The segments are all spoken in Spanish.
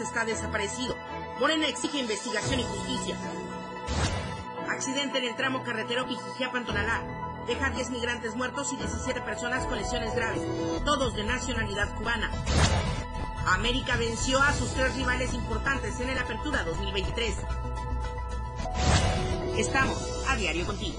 Está desaparecido. Morena exige investigación y justicia. Accidente en el tramo carretero Quijijiapan-Tonalá. Deja 10 migrantes muertos y 17 personas con lesiones graves, todos de nacionalidad cubana. América venció a sus tres rivales importantes en el Apertura 2023. Estamos a diario contigo.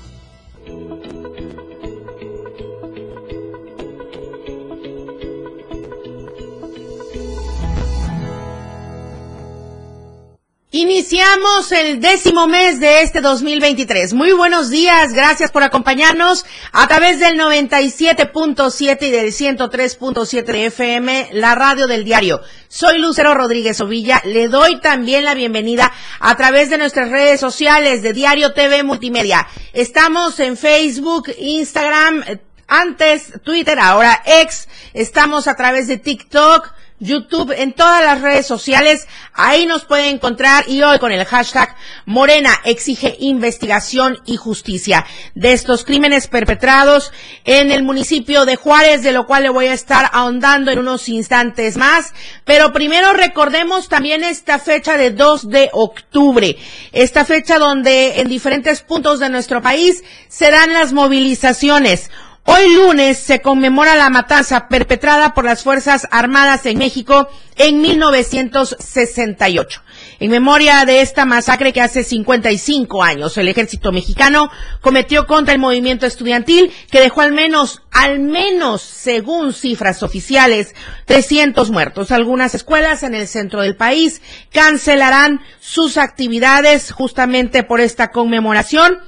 Iniciamos el décimo mes de este 2023. Muy buenos días, gracias por acompañarnos a través del 97.7 y del 103.7 de FM, la radio del diario. Soy Lucero Rodríguez Ovilla, le doy también la bienvenida a través de nuestras redes sociales de Diario TV Multimedia. Estamos en Facebook, Instagram, antes Twitter, ahora X, estamos a través de TikTok, YouTube, en todas las redes sociales. Ahí nos pueden encontrar y hoy con el hashtag Morena exige investigación y justicia de estos crímenes perpetrados en el municipio de Juárez, de lo cual le voy a estar ahondando en unos instantes más. Pero primero recordemos también esta fecha de 2 de octubre, esta fecha donde en diferentes puntos de nuestro país se las movilizaciones. Hoy lunes se conmemora la matanza perpetrada por las Fuerzas Armadas en México en 1968. En memoria de esta masacre que hace 55 años el ejército mexicano cometió contra el movimiento estudiantil que dejó al menos, al menos, según cifras oficiales, 300 muertos. Algunas escuelas en el centro del país cancelarán sus actividades justamente por esta conmemoración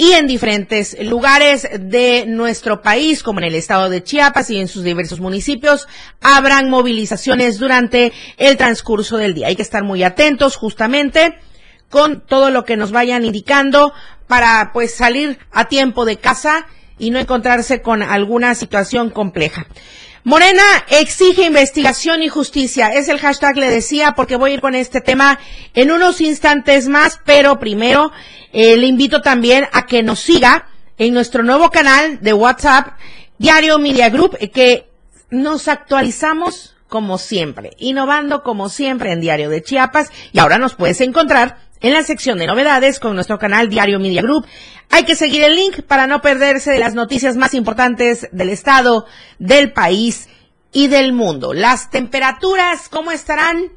y en diferentes lugares de nuestro país, como en el estado de Chiapas y en sus diversos municipios, habrán movilizaciones durante el transcurso del día. Hay que estar muy atentos justamente con todo lo que nos vayan indicando para pues salir a tiempo de casa y no encontrarse con alguna situación compleja. Morena exige investigación y justicia. Es el hashtag, le decía, porque voy a ir con este tema en unos instantes más, pero primero eh, le invito también a que nos siga en nuestro nuevo canal de WhatsApp, Diario Media Group, que nos actualizamos como siempre, innovando como siempre en Diario de Chiapas y ahora nos puedes encontrar en la sección de novedades con nuestro canal Diario Media Group. Hay que seguir el link para no perderse de las noticias más importantes del estado, del país y del mundo. Las temperaturas, ¿cómo estarán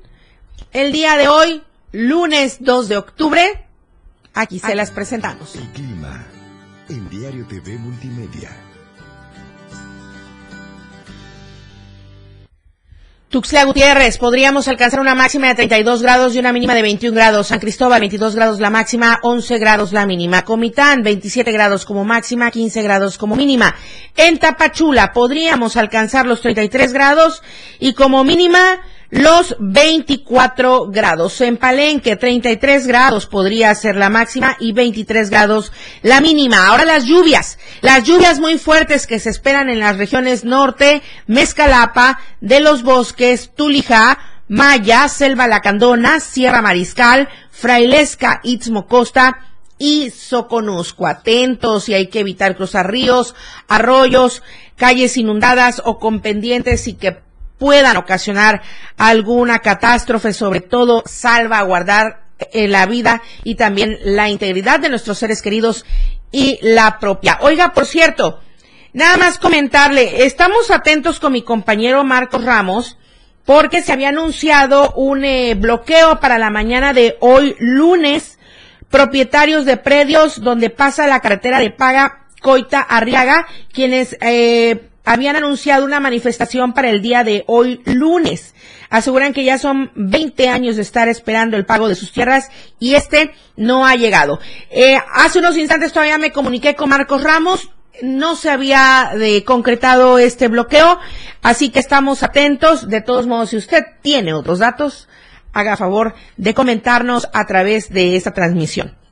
el día de hoy, lunes 2 de octubre? Aquí se las presentamos. El clima en Diario TV Multimedia. Tuxtla Gutiérrez, podríamos alcanzar una máxima de 32 grados y una mínima de 21 grados. San Cristóbal, 22 grados la máxima, 11 grados la mínima. Comitán, 27 grados como máxima, 15 grados como mínima. En Tapachula, podríamos alcanzar los 33 grados y como mínima los 24 grados. En Palenque, 33 grados podría ser la máxima y 23 grados la mínima. Ahora las lluvias. Las lluvias muy fuertes que se esperan en las regiones norte, Mezcalapa, de los bosques, Tulijá, Maya, Selva Lacandona, Sierra Mariscal, Frailesca, Itzmo Costa, y Soconusco. Atentos y hay que evitar cruzar ríos, arroyos, calles inundadas o con pendientes y que puedan ocasionar alguna catástrofe, sobre todo salvaguardar eh, la vida y también la integridad de nuestros seres queridos y la propia. Oiga, por cierto, nada más comentarle, estamos atentos con mi compañero Marcos Ramos, porque se había anunciado un eh, bloqueo para la mañana de hoy lunes, propietarios de predios donde pasa la carretera de paga Coita Arriaga, quienes eh, habían anunciado una manifestación para el día de hoy lunes. Aseguran que ya son 20 años de estar esperando el pago de sus tierras y este no ha llegado. Eh, hace unos instantes todavía me comuniqué con Marcos Ramos. No se había de, concretado este bloqueo, así que estamos atentos. De todos modos, si usted tiene otros datos, haga favor de comentarnos a través de esta transmisión.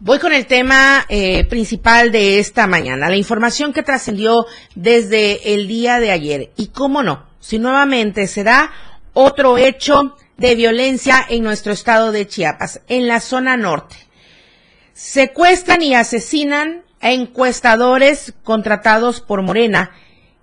Voy con el tema eh, principal de esta mañana, la información que trascendió desde el día de ayer. Y cómo no, si nuevamente se da otro hecho de violencia en nuestro estado de Chiapas, en la zona norte. Secuestran y asesinan a encuestadores contratados por Morena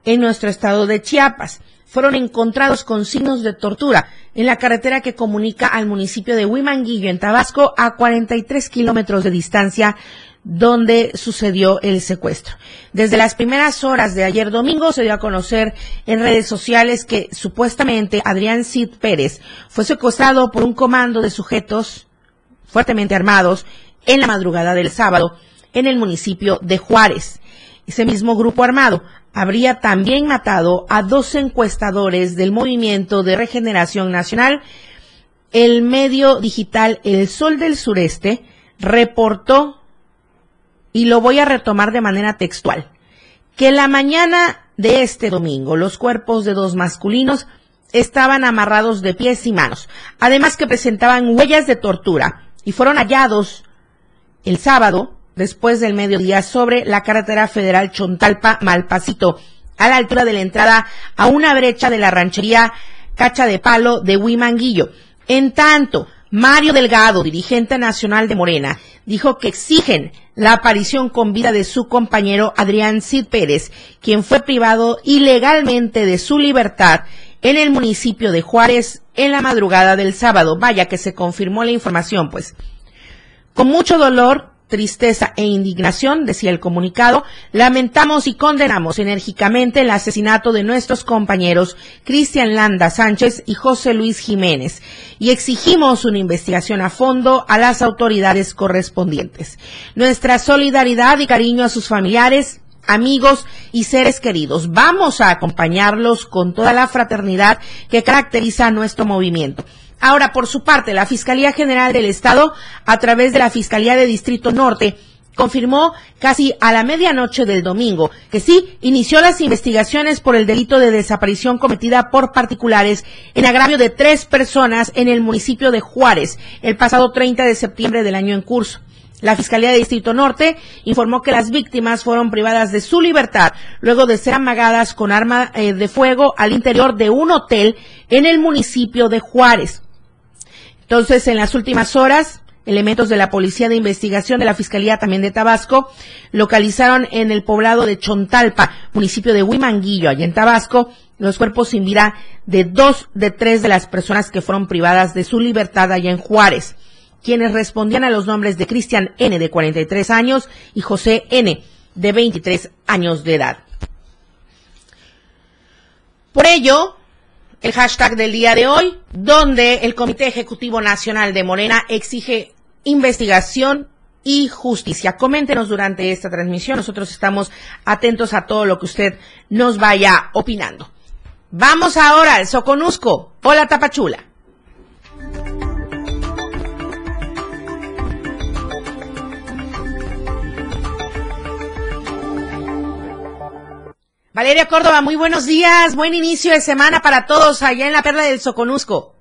en nuestro estado de Chiapas. Fueron encontrados con signos de tortura en la carretera que comunica al municipio de Huimanguillo, en Tabasco, a 43 kilómetros de distancia donde sucedió el secuestro. Desde las primeras horas de ayer domingo se dio a conocer en redes sociales que supuestamente Adrián Cid Pérez fue secuestrado por un comando de sujetos fuertemente armados en la madrugada del sábado en el municipio de Juárez. Ese mismo grupo armado habría también matado a dos encuestadores del Movimiento de Regeneración Nacional. El medio digital El Sol del Sureste reportó y lo voy a retomar de manera textual, que la mañana de este domingo los cuerpos de dos masculinos estaban amarrados de pies y manos, además que presentaban huellas de tortura y fueron hallados el sábado, después del mediodía, sobre la carretera federal Chontalpa-Malpacito, a la altura de la entrada a una brecha de la ranchería Cacha de Palo de Huimanguillo. En tanto, Mario Delgado, dirigente nacional de Morena, dijo que exigen la aparición con vida de su compañero Adrián Cid Pérez, quien fue privado ilegalmente de su libertad en el municipio de Juárez en la madrugada del sábado. Vaya que se confirmó la información, pues. Con mucho dolor, tristeza e indignación, decía el comunicado, lamentamos y condenamos enérgicamente el asesinato de nuestros compañeros Cristian Landa Sánchez y José Luis Jiménez y exigimos una investigación a fondo a las autoridades correspondientes. Nuestra solidaridad y cariño a sus familiares, amigos y seres queridos. Vamos a acompañarlos con toda la fraternidad que caracteriza a nuestro movimiento. Ahora, por su parte, la Fiscalía General del Estado, a través de la Fiscalía de Distrito Norte, confirmó casi a la medianoche del domingo que sí inició las investigaciones por el delito de desaparición cometida por particulares en agravio de tres personas en el municipio de Juárez el pasado 30 de septiembre del año en curso. La Fiscalía de Distrito Norte informó que las víctimas fueron privadas de su libertad luego de ser amagadas con arma eh, de fuego al interior de un hotel en el municipio de Juárez. Entonces, en las últimas horas, elementos de la Policía de Investigación de la Fiscalía también de Tabasco localizaron en el poblado de Chontalpa, municipio de Huimanguillo, allá en Tabasco, los cuerpos sin vida de dos de tres de las personas que fueron privadas de su libertad allá en Juárez, quienes respondían a los nombres de Cristian N. de 43 años y José N. de 23 años de edad. Por ello, el hashtag del día de hoy, donde el Comité Ejecutivo Nacional de Morena exige investigación y justicia. Coméntenos durante esta transmisión. Nosotros estamos atentos a todo lo que usted nos vaya opinando. Vamos ahora al Soconusco. Hola, Tapachula. Valeria Córdoba, muy buenos días, buen inicio de semana para todos allá en la Perla del Soconusco.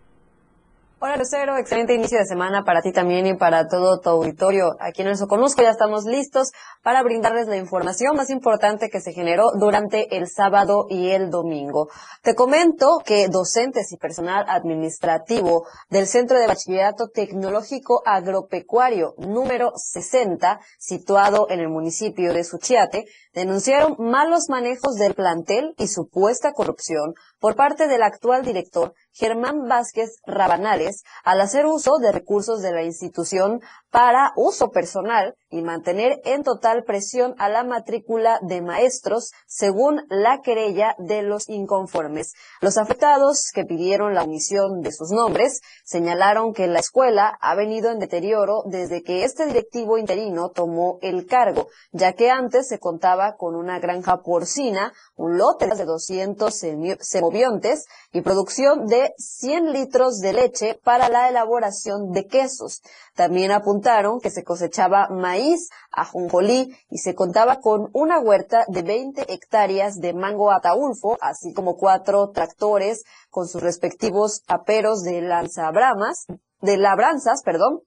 Hola Lucero, excelente inicio de semana para ti también y para todo tu auditorio. Aquí en el Soconusco ya estamos listos para brindarles la información más importante que se generó durante el sábado y el domingo. Te comento que docentes y personal administrativo del Centro de Bachillerato Tecnológico Agropecuario número 60, situado en el municipio de Suchiate, denunciaron malos manejos del plantel y supuesta corrupción por parte del actual director Germán Vázquez Rabanales al hacer uso de recursos de la institución para uso personal y mantener en total presión a la matrícula de maestros según la querella de los inconformes. Los afectados que pidieron la omisión de sus nombres señalaron que la escuela ha venido en deterioro desde que este directivo interino tomó el cargo, ya que antes se contaba con una granja porcina, un lote de 200 semobiontes y producción de 100 litros de leche para la elaboración de quesos. También apuntaron que se cosechaba maíz, ajonjolí y se contaba con una huerta de 20 hectáreas de mango ataulfo, así como cuatro tractores con sus respectivos aperos de lanzabramas, de labranzas, perdón,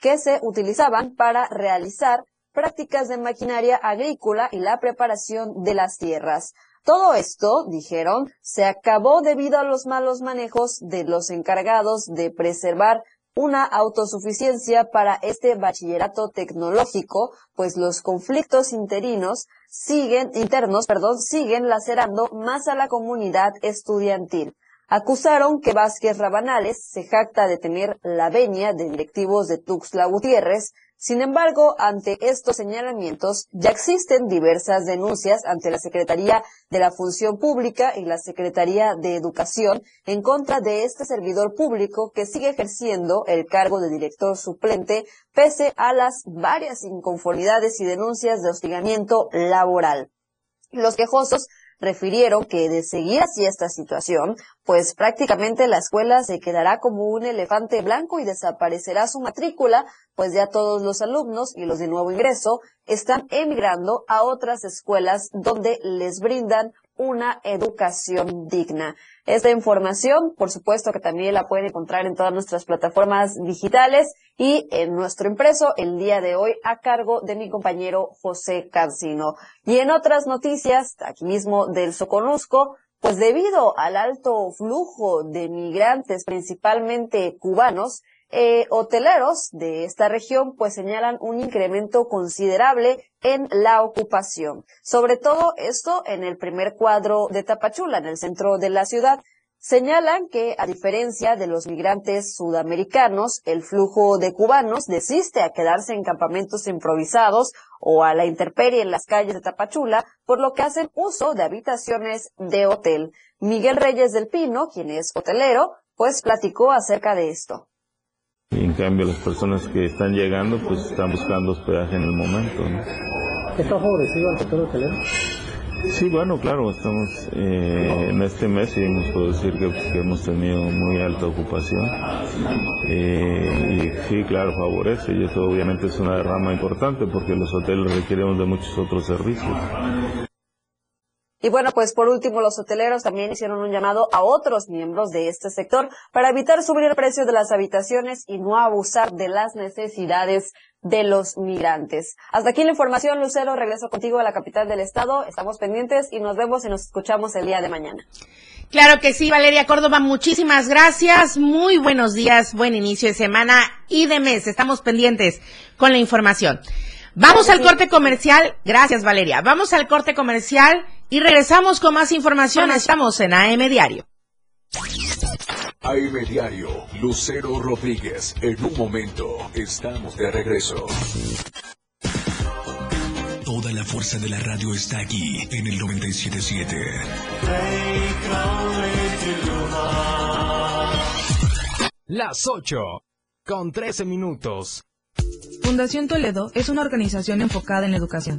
que se utilizaban para realizar prácticas de maquinaria agrícola y la preparación de las tierras. Todo esto, dijeron, se acabó debido a los malos manejos de los encargados de preservar una autosuficiencia para este bachillerato tecnológico, pues los conflictos interinos siguen, internos, perdón, siguen lacerando más a la comunidad estudiantil. Acusaron que Vázquez Rabanales se jacta de tener la venia de directivos de Tuxtla Gutiérrez, sin embargo, ante estos señalamientos, ya existen diversas denuncias ante la Secretaría de la Función Pública y la Secretaría de Educación en contra de este servidor público que sigue ejerciendo el cargo de director suplente pese a las varias inconformidades y denuncias de hostigamiento laboral. Los quejosos refirieron que de seguir así esta situación, pues prácticamente la escuela se quedará como un elefante blanco y desaparecerá su matrícula, pues ya todos los alumnos y los de nuevo ingreso están emigrando a otras escuelas donde les brindan una educación digna. Esta información, por supuesto que también la pueden encontrar en todas nuestras plataformas digitales y en nuestro impreso el día de hoy a cargo de mi compañero José Cancino. Y en otras noticias, aquí mismo del Soconusco, pues debido al alto flujo de migrantes, principalmente cubanos, eh, hoteleros de esta región pues señalan un incremento considerable en la ocupación. Sobre todo esto en el primer cuadro de Tapachula, en el centro de la ciudad. Señalan que, a diferencia de los migrantes sudamericanos, el flujo de cubanos desiste a quedarse en campamentos improvisados o a la intemperie en las calles de Tapachula, por lo que hacen uso de habitaciones de hotel. Miguel Reyes del Pino, quien es hotelero, pues platicó acerca de esto. En cambio, las personas que están llegando, pues están buscando hospedaje en el momento. ¿no? ¿Está favorecido al sector hotelero? Sí, bueno, claro, estamos eh, en este mes y puedo decir que, que, hemos tenido muy alta ocupación. Eh, y sí, claro, favorece y eso obviamente es una derrama importante porque los hoteles requieren de muchos otros servicios. Y bueno, pues por último, los hoteleros también hicieron un llamado a otros miembros de este sector para evitar subir el precio de las habitaciones y no abusar de las necesidades de los migrantes. Hasta aquí la información, Lucero. Regreso contigo a la capital del estado. Estamos pendientes y nos vemos y nos escuchamos el día de mañana. Claro que sí, Valeria Córdoba, muchísimas gracias. Muy buenos días, buen inicio de semana y de mes. Estamos pendientes con la información. Vamos al corte comercial. Gracias, Valeria. Vamos al corte comercial y regresamos con más información. Estamos en AM Diario. AM Diario, Lucero Rodríguez. En un momento, estamos de regreso. Toda la fuerza de la radio está aquí en el 977. Las 8 con 13 minutos. Fundación Toledo es una organización enfocada en la educación.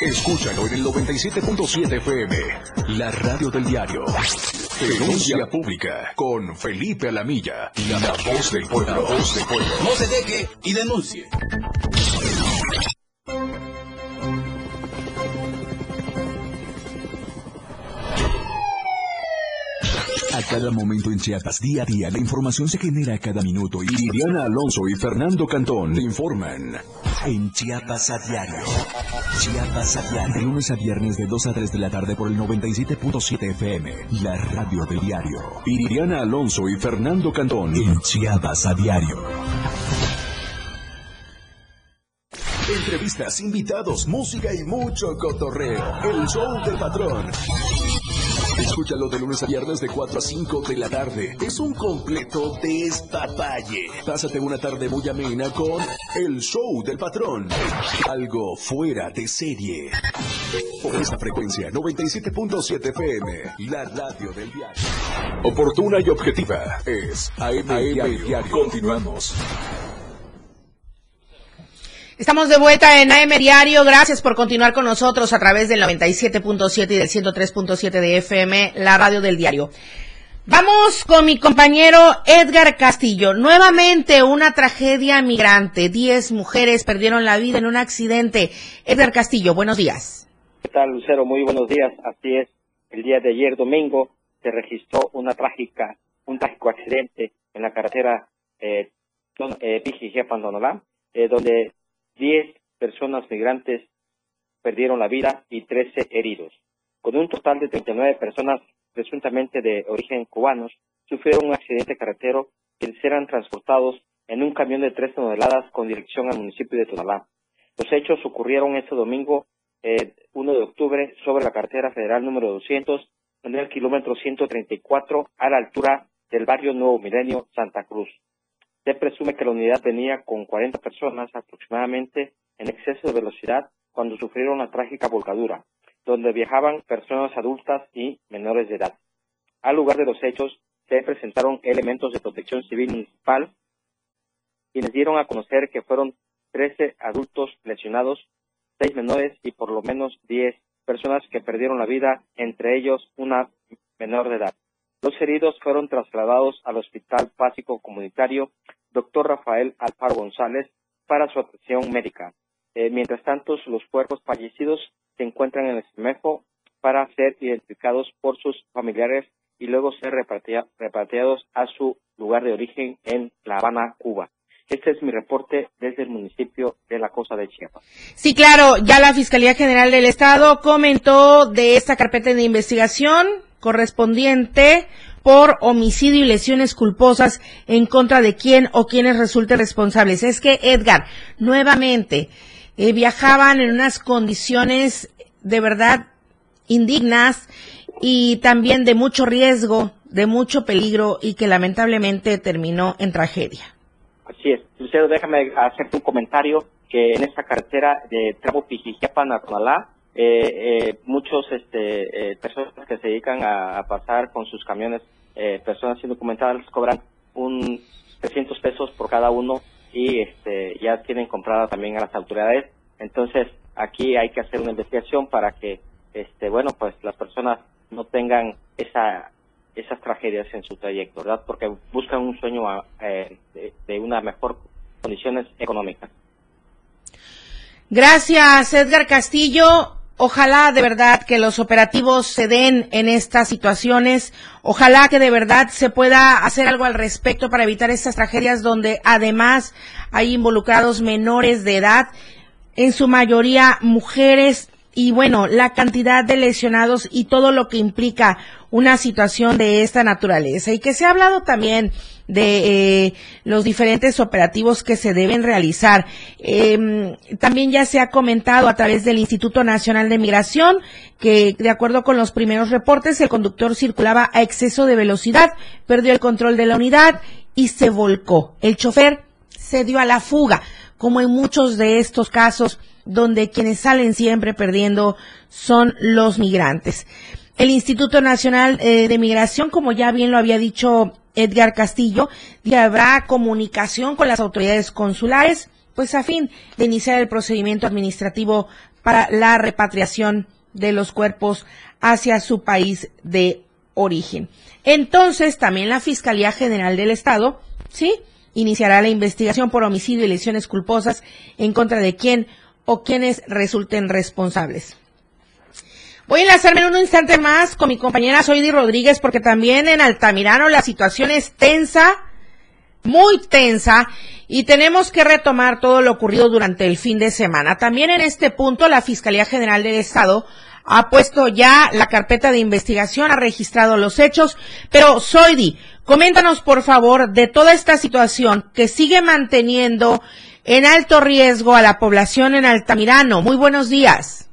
Escúchalo en el 97.7 FM, la radio del diario. Denuncia pública con Felipe Alamilla, la voz del pueblo. La voz del pueblo. No se deje y denuncie. Cada momento en Chiapas, día a día, la información se genera cada minuto y Viviana Alonso y Fernando Cantón te informan en Chiapas a diario. Chiapas a diario. De lunes a viernes de 2 a 3 de la tarde por el 97.7 FM, la radio del diario. Viviana Alonso y Fernando Cantón en Chiapas a diario. Entrevistas, invitados, música y mucho cotorreo. El show del patrón. Escúchalo de lunes a viernes de 4 a 5 de la tarde. Es un completo despapalle. Pásate una tarde muy amena con El Show del Patrón. Algo fuera de serie. Por esta frecuencia, 97.7 FM, la radio del diario. Oportuna y objetiva es AM, Diario. Continuamos. Estamos de vuelta en AM Diario. Gracias por continuar con nosotros a través del 97.7 y del 103.7 de FM, la radio del diario. Vamos con mi compañero Edgar Castillo. Nuevamente una tragedia migrante. Diez mujeres perdieron la vida en un accidente. Edgar Castillo, buenos días. ¿Qué tal, Lucero? Muy buenos días. Así es. El día de ayer, domingo, se registró una trágica, un trágico accidente en la carretera eh, eh, eh, donde 10 personas migrantes perdieron la vida y 13 heridos. Con un total de 39 personas presuntamente de origen cubanos sufrieron un accidente carretero que serán transportados en un camión de 3 toneladas con dirección al municipio de Tonalá. Los hechos ocurrieron este domingo eh, 1 de octubre sobre la carretera federal número 200 en el kilómetro 134 a la altura del barrio Nuevo Milenio, Santa Cruz. Se presume que la unidad venía con 40 personas aproximadamente en exceso de velocidad cuando sufrieron una trágica volcadura, donde viajaban personas adultas y menores de edad. Al lugar de los hechos se presentaron elementos de protección civil municipal quienes dieron a conocer que fueron 13 adultos lesionados, 6 menores y por lo menos 10 personas que perdieron la vida, entre ellos una menor de edad. Los heridos fueron trasladados al Hospital Básico Comunitario Dr. Rafael Alfaro González para su atención médica. Eh, mientras tanto, los cuerpos fallecidos se encuentran en el para ser identificados por sus familiares y luego ser repatriados a su lugar de origen en La Habana, Cuba. Este es mi reporte desde el municipio de La Cosa de Chiapas. Sí, claro, ya la Fiscalía General del Estado comentó de esta carpeta de investigación correspondiente por homicidio y lesiones culposas en contra de quien o quienes resulten responsables. Es que, Edgar, nuevamente, eh, viajaban en unas condiciones de verdad indignas y también de mucho riesgo, de mucho peligro y que lamentablemente terminó en tragedia. Así es. Lucero, déjame hacerte un comentario que en esta carretera de Tramo Pijijiapan a eh, eh, muchos este, eh, personas que se dedican a, pasar con sus camiones, eh, personas indocumentadas, cobran un 300 pesos por cada uno y este, ya tienen comprada también a las autoridades. Entonces, aquí hay que hacer una investigación para que, este, bueno, pues las personas no tengan esa, esas tragedias en su trayecto, ¿verdad? Porque buscan un sueño eh, de, de una mejor condiciones económicas. Gracias, Edgar Castillo. Ojalá de verdad que los operativos se den en estas situaciones. Ojalá que de verdad se pueda hacer algo al respecto para evitar estas tragedias donde además hay involucrados menores de edad, en su mayoría mujeres y bueno, la cantidad de lesionados y todo lo que implica una situación de esta naturaleza. Y que se ha hablado también de eh, los diferentes operativos que se deben realizar. Em, también ya se ha comentado a través del Instituto Nacional de Migración que, de acuerdo con los primeros reportes, el conductor circulaba a exceso de velocidad, perdió el control de la unidad y se volcó. El chofer se dio a la fuga, como en muchos de estos casos donde quienes salen siempre perdiendo son los migrantes. El Instituto Nacional eh, de Migración, como ya bien lo había dicho Edgar Castillo, habrá comunicación con las autoridades consulares, pues a fin de iniciar el procedimiento administrativo para la repatriación de los cuerpos hacia su país de origen. Entonces, también la Fiscalía General del Estado, ¿sí? Iniciará la investigación por homicidio y lesiones culposas en contra de quien o quienes resulten responsables. Voy a enlazarme en un instante más con mi compañera Soidi Rodríguez porque también en Altamirano la situación es tensa, muy tensa y tenemos que retomar todo lo ocurrido durante el fin de semana. También en este punto la Fiscalía General del Estado ha puesto ya la carpeta de investigación, ha registrado los hechos, pero Soidi, coméntanos por favor de toda esta situación que sigue manteniendo en alto riesgo a la población en Altamirano. Muy buenos días.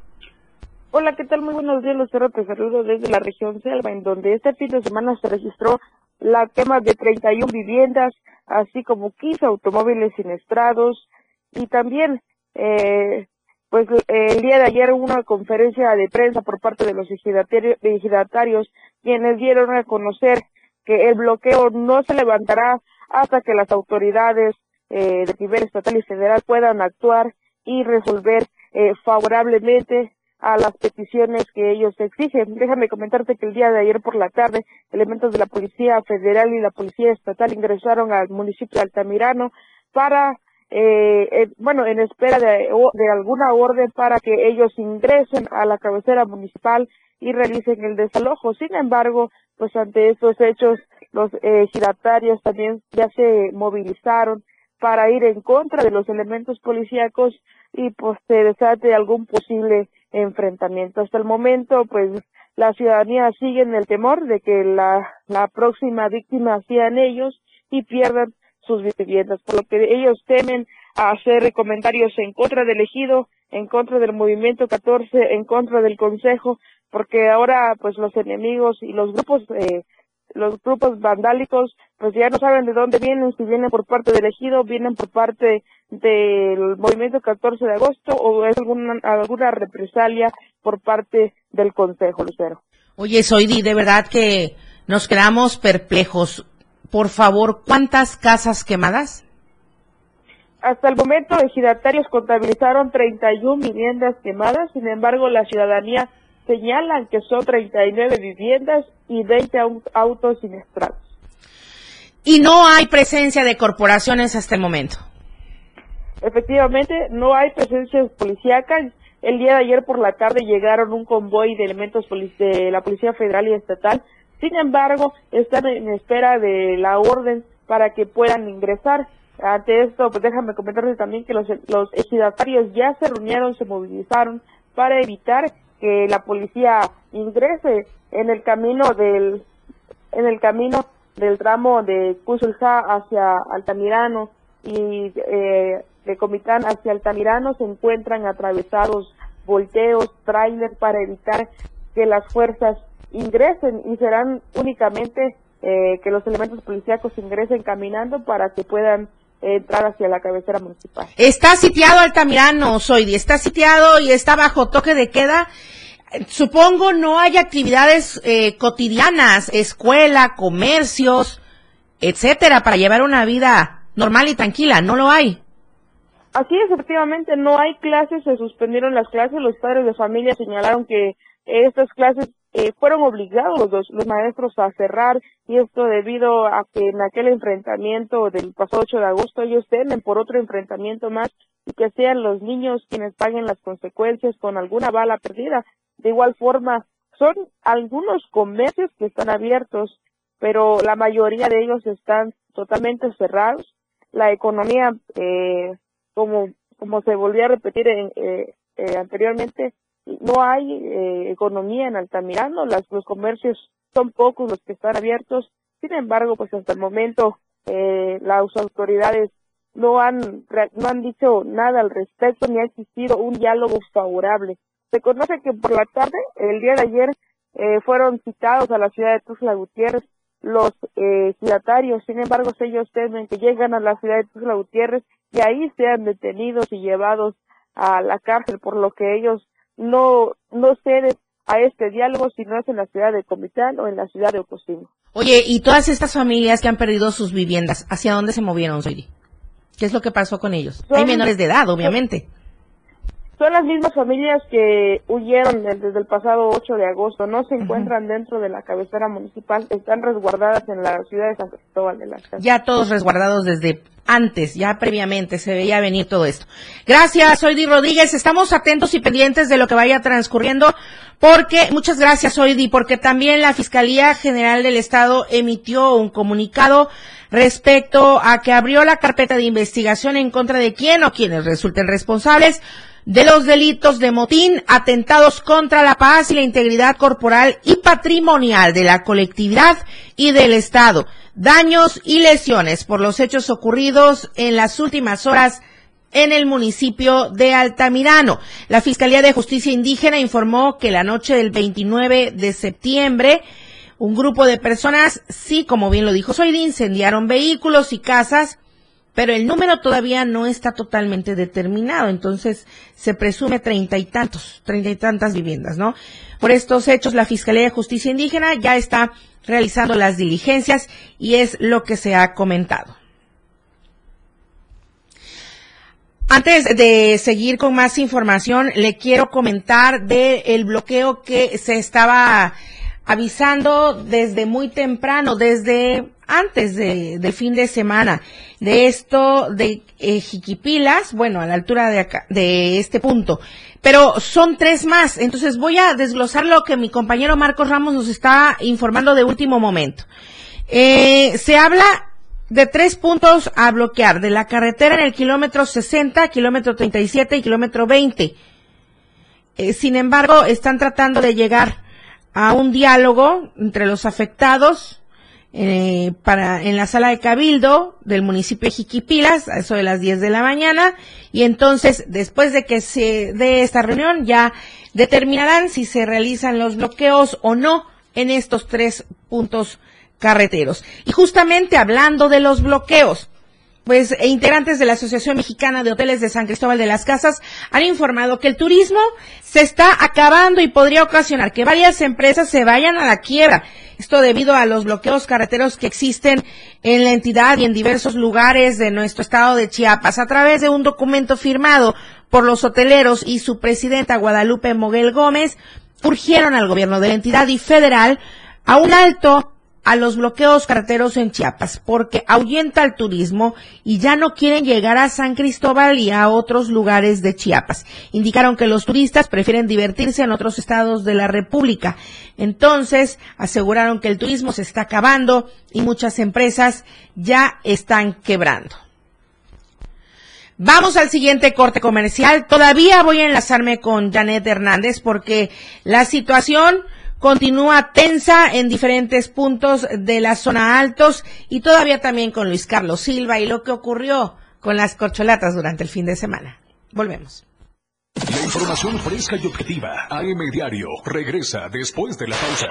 Hola, ¿qué tal? Muy buenos días, Lucero. Te saludo desde la región Selva, en donde este fin de semana se registró la quema de 31 viviendas, así como 15 automóviles siniestrados y también eh, pues el día de ayer hubo una conferencia de prensa por parte de los ejidatarios quienes dieron a conocer que el bloqueo no se levantará hasta que las autoridades eh, de nivel estatal y federal puedan actuar y resolver eh, favorablemente a las peticiones que ellos exigen. Déjame comentarte que el día de ayer por la tarde, elementos de la Policía Federal y la Policía Estatal ingresaron al municipio de Altamirano para, eh, bueno, en espera de, de alguna orden para que ellos ingresen a la cabecera municipal y realicen el desalojo. Sin embargo, pues ante estos hechos, los eh, giratarios también ya se movilizaron para ir en contra de los elementos policíacos y pues se desate algún posible enfrentamiento. Hasta el momento, pues la ciudadanía sigue en el temor de que la, la próxima víctima sean ellos y pierdan sus viviendas, por lo que ellos temen hacer comentarios en contra del ejido, en contra del movimiento 14, en contra del consejo, porque ahora pues los enemigos y los grupos eh, los grupos vandálicos pues ya no saben de dónde vienen, si vienen por parte del ejido, vienen por parte del movimiento 14 de agosto o es alguna, alguna represalia por parte del Consejo, Lucero. Oye, Soidi, de verdad que nos quedamos perplejos. Por favor, ¿cuántas casas quemadas? Hasta el momento, ejidatarios contabilizaron 31 viviendas quemadas, sin embargo, la ciudadanía señalan que son 39 viviendas y 20 autos siniestrados. Y no hay presencia de corporaciones hasta el momento. Efectivamente, no hay presencia policíaca. El día de ayer por la tarde llegaron un convoy de elementos de la Policía Federal y Estatal. Sin embargo, están en espera de la orden para que puedan ingresar. Ante esto, pues déjame comentarles también que los, los ejidatarios ya se reunieron, se movilizaron para evitar que la policía ingrese en el camino del en el camino del tramo de Cusulja hacia Altamirano y eh, de Comitán hacia Altamirano se encuentran atravesados volteos, trailers para evitar que las fuerzas ingresen y serán únicamente eh, que los elementos policíacos ingresen caminando para que puedan entrar hacia la cabecera municipal. Está sitiado Altamirano, Soidi, está sitiado y está bajo toque de queda. Supongo no hay actividades eh, cotidianas, escuela, comercios, etcétera, para llevar una vida normal y tranquila. No lo hay. Así efectivamente, no hay clases, se suspendieron las clases. Los padres de familia señalaron que estas clases eh, fueron obligados los, los maestros a cerrar y esto debido a que en aquel enfrentamiento del pasado 8 de agosto ellos temen por otro enfrentamiento más y que sean los niños quienes paguen las consecuencias con alguna bala perdida. De igual forma, son algunos comercios que están abiertos, pero la mayoría de ellos están totalmente cerrados. La economía, eh, como, como se volvió a repetir en, eh, eh anteriormente, no hay eh, economía en Altamirano, las, los comercios son pocos los que están abiertos, sin embargo, pues hasta el momento eh, las autoridades no han, no han dicho nada al respecto ni ha existido un diálogo favorable. Se conoce que por la tarde, el día de ayer, eh, fueron citados a la ciudad de Tuzla Gutiérrez los eh, ciudadarios, sin embargo, ellos temen que llegan a la ciudad de Tuzla Gutiérrez y ahí sean detenidos y llevados a la cárcel, por lo que ellos no, no cede a este diálogo si no es en la ciudad de Comitán o en la ciudad de Ocosimo. Oye, y todas estas familias que han perdido sus viviendas, ¿hacia dónde se movieron, Soy? ¿Qué es lo que pasó con ellos? Hay menores de edad, obviamente. Son las mismas familias que huyeron desde el pasado 8 de agosto. No se encuentran dentro de la cabecera municipal. Están resguardadas en la ciudad de San Cristóbal de las Casas. Ya todos resguardados desde antes, ya previamente, se veía venir todo esto. Gracias, Oidi Rodríguez. Estamos atentos y pendientes de lo que vaya transcurriendo, porque, muchas gracias, Oidi, porque también la Fiscalía General del Estado emitió un comunicado respecto a que abrió la carpeta de investigación en contra de quién o quienes resulten responsables de los delitos de motín, atentados contra la paz y la integridad corporal y patrimonial de la colectividad y del Estado, daños y lesiones por los hechos ocurridos en las últimas horas en el municipio de Altamirano. La Fiscalía de Justicia Indígena informó que la noche del 29 de septiembre, un grupo de personas, sí, como bien lo dijo Soidi, incendiaron vehículos y casas pero el número todavía no está totalmente determinado, entonces se presume treinta y tantos, treinta y tantas viviendas, ¿no? Por estos hechos, la Fiscalía de Justicia Indígena ya está realizando las diligencias y es lo que se ha comentado. Antes de seguir con más información, le quiero comentar del bloqueo que se estaba avisando desde muy temprano, desde antes de, fin de semana, de esto de eh, Jiquipilas, bueno, a la altura de acá, de este punto. Pero son tres más, entonces voy a desglosar lo que mi compañero Marcos Ramos nos está informando de último momento. Eh, se habla de tres puntos a bloquear, de la carretera en el kilómetro 60, kilómetro 37 y kilómetro 20. Eh, sin embargo, están tratando de llegar a un diálogo entre los afectados eh, para en la sala de cabildo del municipio de Jiquipilas a eso de las 10 de la mañana y entonces después de que se dé esta reunión ya determinarán si se realizan los bloqueos o no en estos tres puntos carreteros. Y justamente hablando de los bloqueos, pues e integrantes de la Asociación Mexicana de Hoteles de San Cristóbal de las Casas han informado que el turismo se está acabando y podría ocasionar que varias empresas se vayan a la quiebra. Esto debido a los bloqueos carreteros que existen en la entidad y en diversos lugares de nuestro estado de Chiapas. A través de un documento firmado por los hoteleros y su presidenta Guadalupe Moguel Gómez, urgieron al gobierno de la entidad y federal a un alto a los bloqueos carreteros en Chiapas porque ahuyenta el turismo y ya no quieren llegar a San Cristóbal y a otros lugares de Chiapas. Indicaron que los turistas prefieren divertirse en otros estados de la República. Entonces, aseguraron que el turismo se está acabando y muchas empresas ya están quebrando. Vamos al siguiente corte comercial. Todavía voy a enlazarme con Janet Hernández porque la situación continúa tensa en diferentes puntos de la zona altos y todavía también con Luis Carlos Silva y lo que ocurrió con las corcholatas durante el fin de semana. Volvemos. La información fresca y objetiva. AM Diario regresa después de la pausa.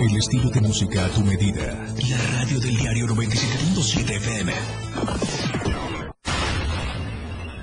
El estilo de música a tu medida. La radio del diario 97.7 FM.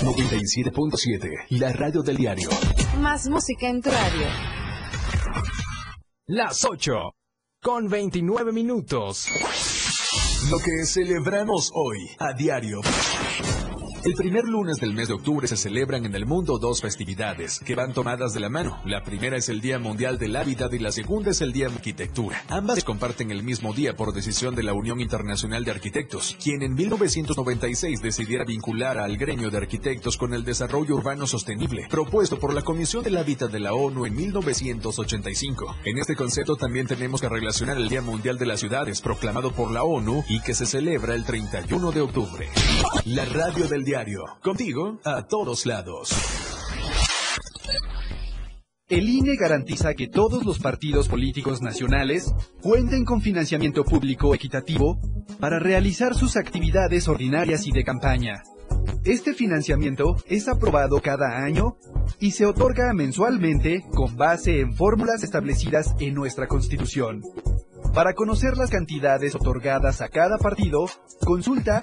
97.7, la radio del diario. Más música en tu radio. Las 8 con 29 minutos. Lo que celebramos hoy a diario. El primer lunes del mes de octubre se celebran en el mundo dos festividades que van tomadas de la mano. La primera es el Día Mundial del Hábitat y la segunda es el Día de Arquitectura. Ambas comparten el mismo día por decisión de la Unión Internacional de Arquitectos, quien en 1996 decidiera vincular al gremio de arquitectos con el desarrollo urbano sostenible, propuesto por la Comisión del Hábitat de la ONU en 1985. En este concepto también tenemos que relacionar el Día Mundial de las Ciudades, proclamado por la ONU y que se celebra el 31 de octubre. La radio del contigo a todos lados. El INE garantiza que todos los partidos políticos nacionales cuenten con financiamiento público equitativo para realizar sus actividades ordinarias y de campaña. Este financiamiento es aprobado cada año y se otorga mensualmente con base en fórmulas establecidas en nuestra Constitución. Para conocer las cantidades otorgadas a cada partido, consulta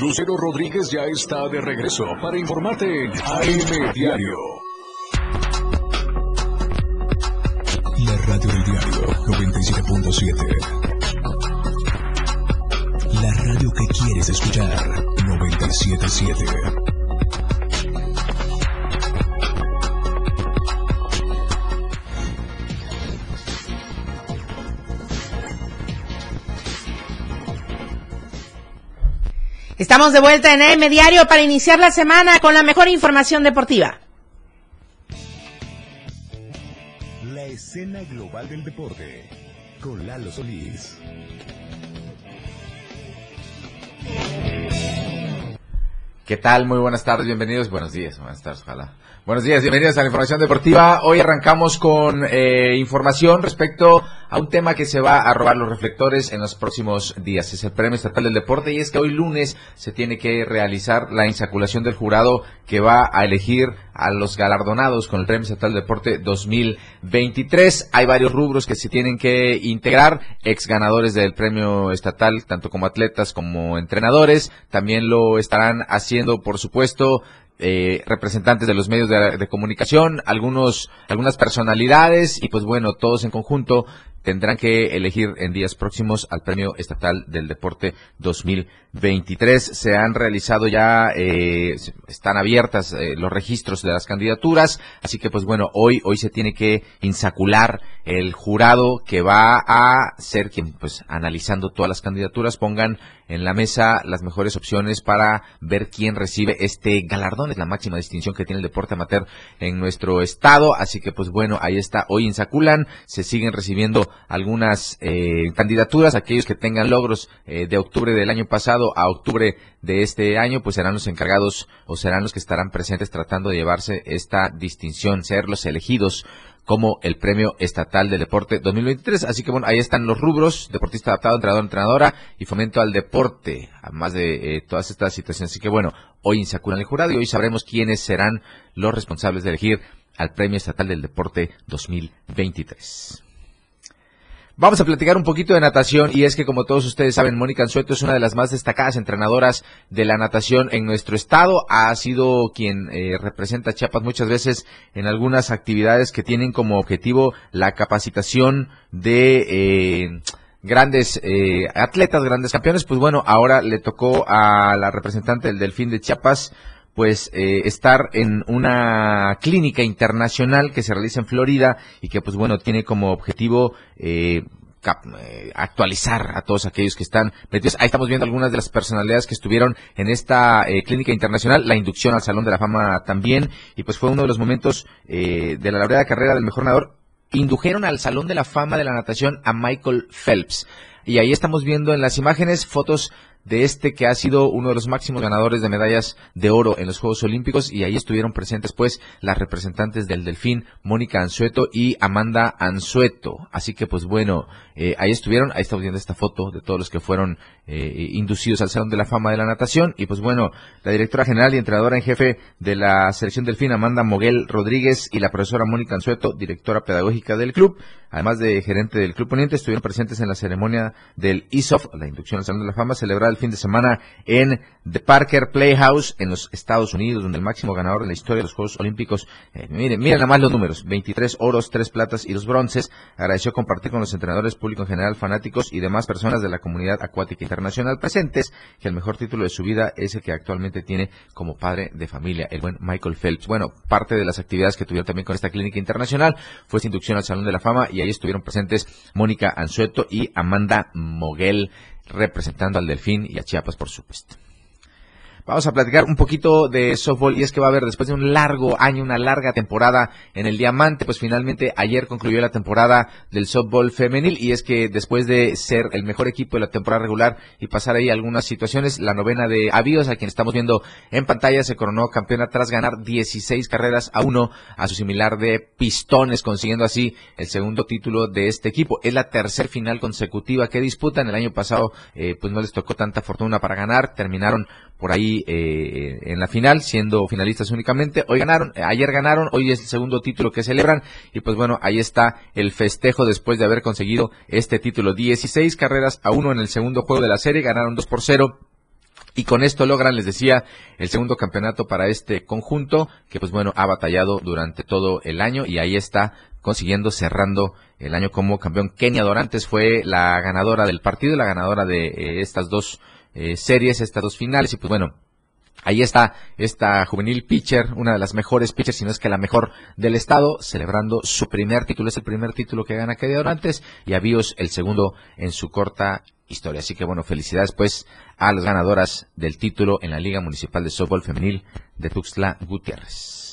Lucero Rodríguez ya está de regreso para informarte en AM Diario. La radio del diario 97.7. La radio que quieres escuchar 977. Estamos de vuelta en AM Diario para iniciar la semana con la mejor información deportiva. La escena global del deporte con Lalo Solís. ¿Qué tal? Muy buenas tardes, bienvenidos. Buenos días, buenas tardes, ojalá. Buenos días, bienvenidos a la información deportiva. Hoy arrancamos con eh, información respecto a un tema que se va a robar los reflectores en los próximos días. Es el Premio Estatal del Deporte y es que hoy lunes se tiene que realizar la insaculación del jurado que va a elegir a los galardonados con el Premio Estatal del Deporte 2023. Hay varios rubros que se tienen que integrar, ex ganadores del premio estatal, tanto como atletas como entrenadores. También lo estarán haciendo, por supuesto, eh, representantes de los medios de, de, comunicación, algunos, algunas personalidades y pues bueno, todos en conjunto tendrán que elegir en días próximos al Premio Estatal del Deporte 2023. Se han realizado ya, eh, están abiertas eh, los registros de las candidaturas, así que pues bueno, hoy, hoy se tiene que insacular el jurado que va a ser quien pues analizando todas las candidaturas pongan en la mesa las mejores opciones para ver quién recibe este galardón. Es la máxima distinción que tiene el deporte amateur en nuestro estado. Así que, pues bueno, ahí está. Hoy insaculan. Se siguen recibiendo algunas eh, candidaturas. Aquellos que tengan logros eh, de octubre del año pasado a octubre de este año, pues serán los encargados o serán los que estarán presentes tratando de llevarse esta distinción, ser los elegidos como el Premio Estatal del Deporte 2023. Así que bueno, ahí están los rubros, deportista adaptado, entrenador, entrenadora y fomento al deporte, además de eh, todas estas situaciones. Así que bueno, hoy insaculan el jurado y hoy sabremos quiénes serán los responsables de elegir al Premio Estatal del Deporte 2023. Vamos a platicar un poquito de natación y es que como todos ustedes saben, Mónica Anzueto es una de las más destacadas entrenadoras de la natación en nuestro estado. Ha sido quien eh, representa a Chiapas muchas veces en algunas actividades que tienen como objetivo la capacitación de eh, grandes eh, atletas, grandes campeones. Pues bueno, ahora le tocó a la representante del Delfín de Chiapas pues eh, estar en una clínica internacional que se realiza en Florida y que pues bueno tiene como objetivo eh, actualizar a todos aquellos que están metidos. Ahí estamos viendo algunas de las personalidades que estuvieron en esta eh, clínica internacional, la inducción al Salón de la Fama también, y pues fue uno de los momentos eh, de la larga carrera del mejor nadador. Indujeron al Salón de la Fama de la Natación a Michael Phelps. Y ahí estamos viendo en las imágenes fotos de este que ha sido uno de los máximos ganadores de medallas de oro en los Juegos Olímpicos y ahí estuvieron presentes pues las representantes del Delfín, Mónica Anzueto y Amanda Anzueto. Así que pues bueno, eh, ahí estuvieron, ahí estamos viendo esta foto de todos los que fueron eh, inducidos al Salón de la Fama de la Natación y pues bueno, la directora general y entrenadora en jefe de la selección Delfín, Amanda Moguel Rodríguez y la profesora Mónica Anzueto, directora pedagógica del club, además de gerente del Club Poniente, estuvieron presentes en la ceremonia del ISOF, la inducción al Salón de la Fama, celebrada fin de semana en The Parker Playhouse en los Estados Unidos, donde el máximo ganador de la historia de los Juegos Olímpicos, eh, miren, miren nada más los números, 23 oros, 3 platas y 2 bronces, agradeció compartir con los entrenadores, público en general, fanáticos y demás personas de la comunidad acuática internacional presentes, que el mejor título de su vida es el que actualmente tiene como padre de familia, el buen Michael Phelps. Bueno, parte de las actividades que tuvieron también con esta clínica internacional fue su inducción al Salón de la Fama y ahí estuvieron presentes Mónica Anzueto y Amanda Moguel representando al Delfín y a Chiapas, por supuesto. Vamos a platicar un poquito de softball y es que va a haber después de un largo año, una larga temporada en el Diamante, pues finalmente ayer concluyó la temporada del softball femenil y es que después de ser el mejor equipo de la temporada regular y pasar ahí algunas situaciones, la novena de Avíos, a quien estamos viendo en pantalla, se coronó campeona tras ganar 16 carreras a uno a su similar de Pistones, consiguiendo así el segundo título de este equipo. Es la tercer final consecutiva que disputan. El año pasado eh, pues no les tocó tanta fortuna para ganar, terminaron por ahí eh, en la final, siendo finalistas únicamente. Hoy ganaron, eh, ayer ganaron, hoy es el segundo título que celebran y pues bueno, ahí está el festejo después de haber conseguido este título. 16 carreras a uno en el segundo juego de la serie, ganaron 2 por 0. Y con esto logran, les decía, el segundo campeonato para este conjunto, que pues bueno, ha batallado durante todo el año y ahí está consiguiendo cerrando el año como campeón. Kenia Dorantes fue la ganadora del partido, la ganadora de eh, estas dos eh, series, estas dos finales. Y pues bueno, Ahí está esta juvenil pitcher, una de las mejores pitchers, si no es que la mejor del estado, celebrando su primer título. Es el primer título que gana que antes y Avíos el segundo en su corta historia. Así que bueno, felicidades pues a las ganadoras del título en la Liga Municipal de Softball Femenil de Tuxtla Gutiérrez.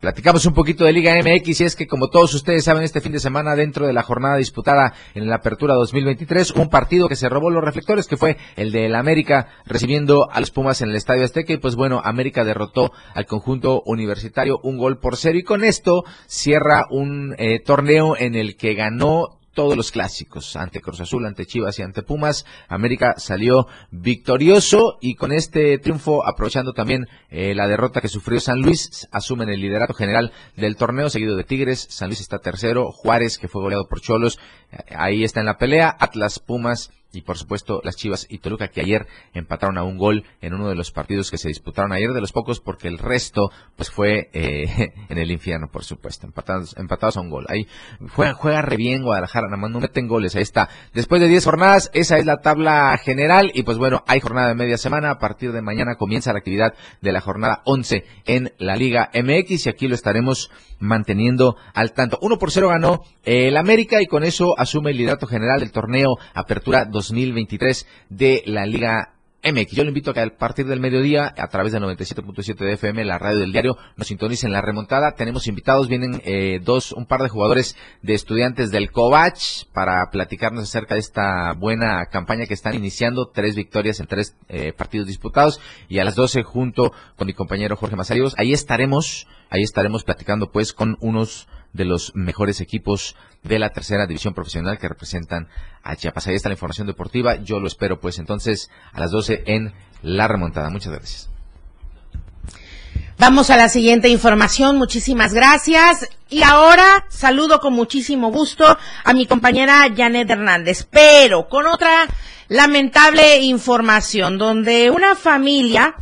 Platicamos un poquito de Liga MX y es que como todos ustedes saben este fin de semana dentro de la jornada disputada en la Apertura 2023 un partido que se robó los reflectores que fue el de la América recibiendo a los Pumas en el Estadio Azteca y pues bueno América derrotó al conjunto universitario un gol por cero. Y con esto cierra un eh, torneo en el que ganó todos los clásicos, ante Cruz Azul, ante Chivas y ante Pumas. América salió victorioso y con este triunfo, aprovechando también eh, la derrota que sufrió San Luis, asumen el liderato general del torneo, seguido de Tigres. San Luis está tercero, Juárez, que fue goleado por Cholos, eh, ahí está en la pelea, Atlas, Pumas y por supuesto las Chivas y Toluca que ayer empataron a un gol en uno de los partidos que se disputaron ayer de los pocos porque el resto pues fue eh, en el infierno por supuesto. Empatados, empatados a un gol. Ahí juega, juega re bien Guadalajara nada más no meten goles ahí está. Después de 10 jornadas esa es la tabla general y pues bueno hay jornada de media semana. A partir de mañana comienza la actividad de la jornada 11 en la Liga MX y aquí lo estaremos manteniendo al tanto. 1 por 0 ganó el América y con eso asume el liderato general del torneo Apertura 2023 de la Liga MX. Yo le invito a que a partir del mediodía, a través de 97.7 de FM, la radio del diario, nos sintonicen la remontada. Tenemos invitados, vienen eh, dos, un par de jugadores de estudiantes del Covach para platicarnos acerca de esta buena campaña que están iniciando, tres victorias en tres eh, partidos disputados, y a las 12 junto con mi compañero Jorge Mazarios, ahí estaremos, ahí estaremos platicando pues con unos de los mejores equipos de la tercera división profesional que representan a Chiapas. Ahí está la información deportiva. Yo lo espero pues entonces a las 12 en la remontada. Muchas gracias. Vamos a la siguiente información. Muchísimas gracias. Y ahora saludo con muchísimo gusto a mi compañera Janet Hernández, pero con otra lamentable información donde una familia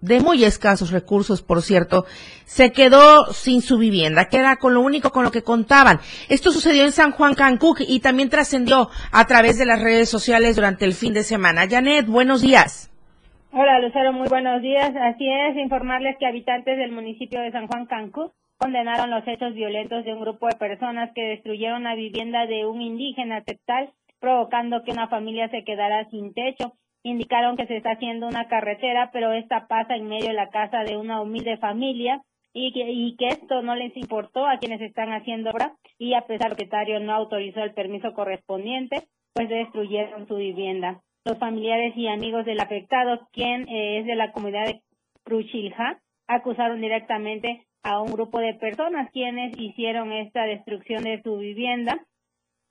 de muy escasos recursos, por cierto, se quedó sin su vivienda, que era con lo único con lo que contaban. Esto sucedió en San Juan Cancuc y también trascendió a través de las redes sociales durante el fin de semana. Janet, buenos días. Hola Lucero, muy buenos días. Así es, informarles que habitantes del municipio de San Juan Cancuc condenaron los hechos violentos de un grupo de personas que destruyeron la vivienda de un indígena textal, provocando que una familia se quedara sin techo indicaron que se está haciendo una carretera, pero esta pasa en medio de la casa de una humilde familia y que, y que esto no les importó a quienes están haciendo obra y a pesar que el propietario no autorizó el permiso correspondiente, pues destruyeron su vivienda. Los familiares y amigos del afectado, quien eh, es de la comunidad de Cruchilja, acusaron directamente a un grupo de personas quienes hicieron esta destrucción de su vivienda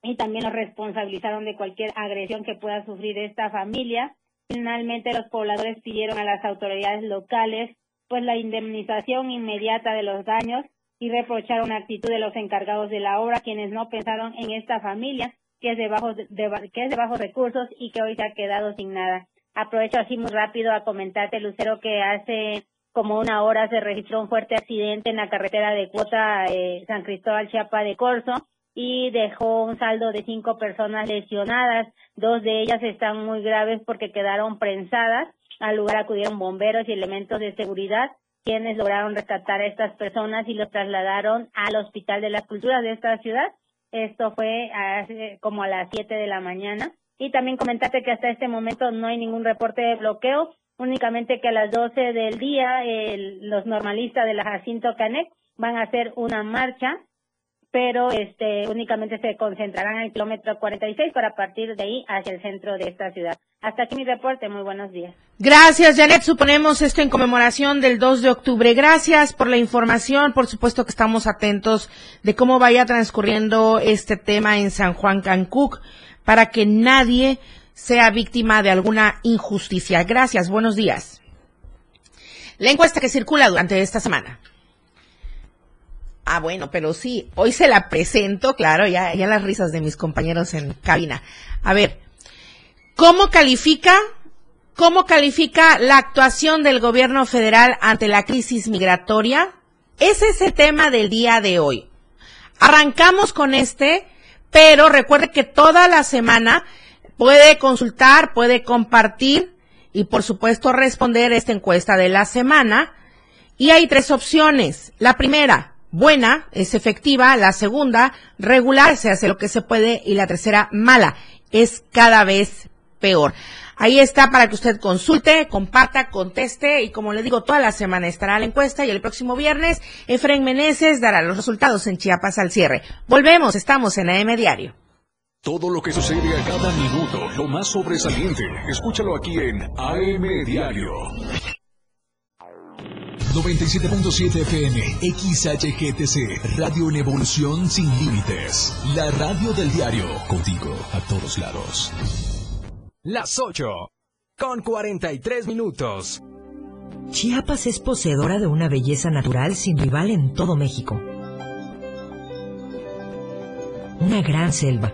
y también los responsabilizaron de cualquier agresión que pueda sufrir esta familia. Finalmente, los pobladores pidieron a las autoridades locales pues la indemnización inmediata de los daños y reprocharon la actitud de los encargados de la obra, quienes no pensaron en esta familia que es de bajos, que es de bajos recursos y que hoy se ha quedado sin nada. Aprovecho así muy rápido a comentarte, Lucero, que hace como una hora se registró un fuerte accidente en la carretera de Cuota eh, San Cristóbal Chiapa de Corzo y dejó un saldo de cinco personas lesionadas. Dos de ellas están muy graves porque quedaron prensadas. Al lugar acudieron bomberos y elementos de seguridad, quienes lograron rescatar a estas personas y los trasladaron al Hospital de las Culturas de esta ciudad. Esto fue como a las siete de la mañana. Y también comentarte que hasta este momento no hay ningún reporte de bloqueo, únicamente que a las doce del día los normalistas de la Jacinto Canec van a hacer una marcha pero este únicamente se concentrarán en el kilómetro 46 para partir de ahí hacia el centro de esta ciudad. Hasta aquí mi reporte, muy buenos días. Gracias, Janet. Suponemos esto en conmemoración del 2 de octubre. Gracias por la información. Por supuesto que estamos atentos de cómo vaya transcurriendo este tema en San Juan Cancuc para que nadie sea víctima de alguna injusticia. Gracias, buenos días. La encuesta que circula durante esta semana. Ah, bueno, pero sí, hoy se la presento, claro, ya, ya las risas de mis compañeros en cabina. A ver, ¿cómo califica, cómo califica la actuación del gobierno federal ante la crisis migratoria? Ese es el tema del día de hoy. Arrancamos con este, pero recuerde que toda la semana Puede consultar, puede compartir y por supuesto responder esta encuesta de la semana. Y hay tres opciones. La primera, buena, es efectiva. La segunda, regular, se hace lo que se puede. Y la tercera, mala, es cada vez peor. Ahí está para que usted consulte, comparta, conteste y como le digo, toda la semana estará la encuesta y el próximo viernes Efren Meneses dará los resultados en Chiapas al cierre. Volvemos, estamos en AM Diario. Todo lo que sucede a cada minuto, lo más sobresaliente, escúchalo aquí en AM Diario. 97.7 FM, XHGTC, Radio en Evolución Sin Límites. La radio del diario, contigo a todos lados. Las 8, con 43 minutos. Chiapas es poseedora de una belleza natural sin rival en todo México. Una gran selva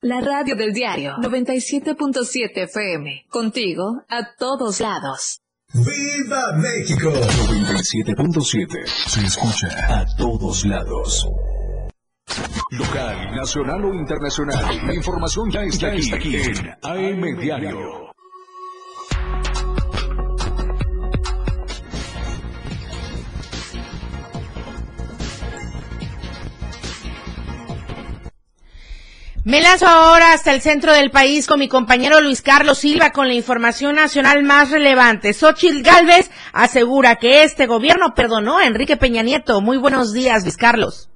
La radio del diario 97.7 FM. Contigo a todos lados. ¡Viva México! 97.7 se escucha a todos lados. Local, nacional o internacional. La información ya está, aquí, aquí en AM Diario. Me lanzo ahora hasta el centro del país con mi compañero Luis Carlos Silva con la información nacional más relevante. Xochitl Galvez asegura que este gobierno perdonó a Enrique Peña Nieto. Muy buenos días, Luis Carlos.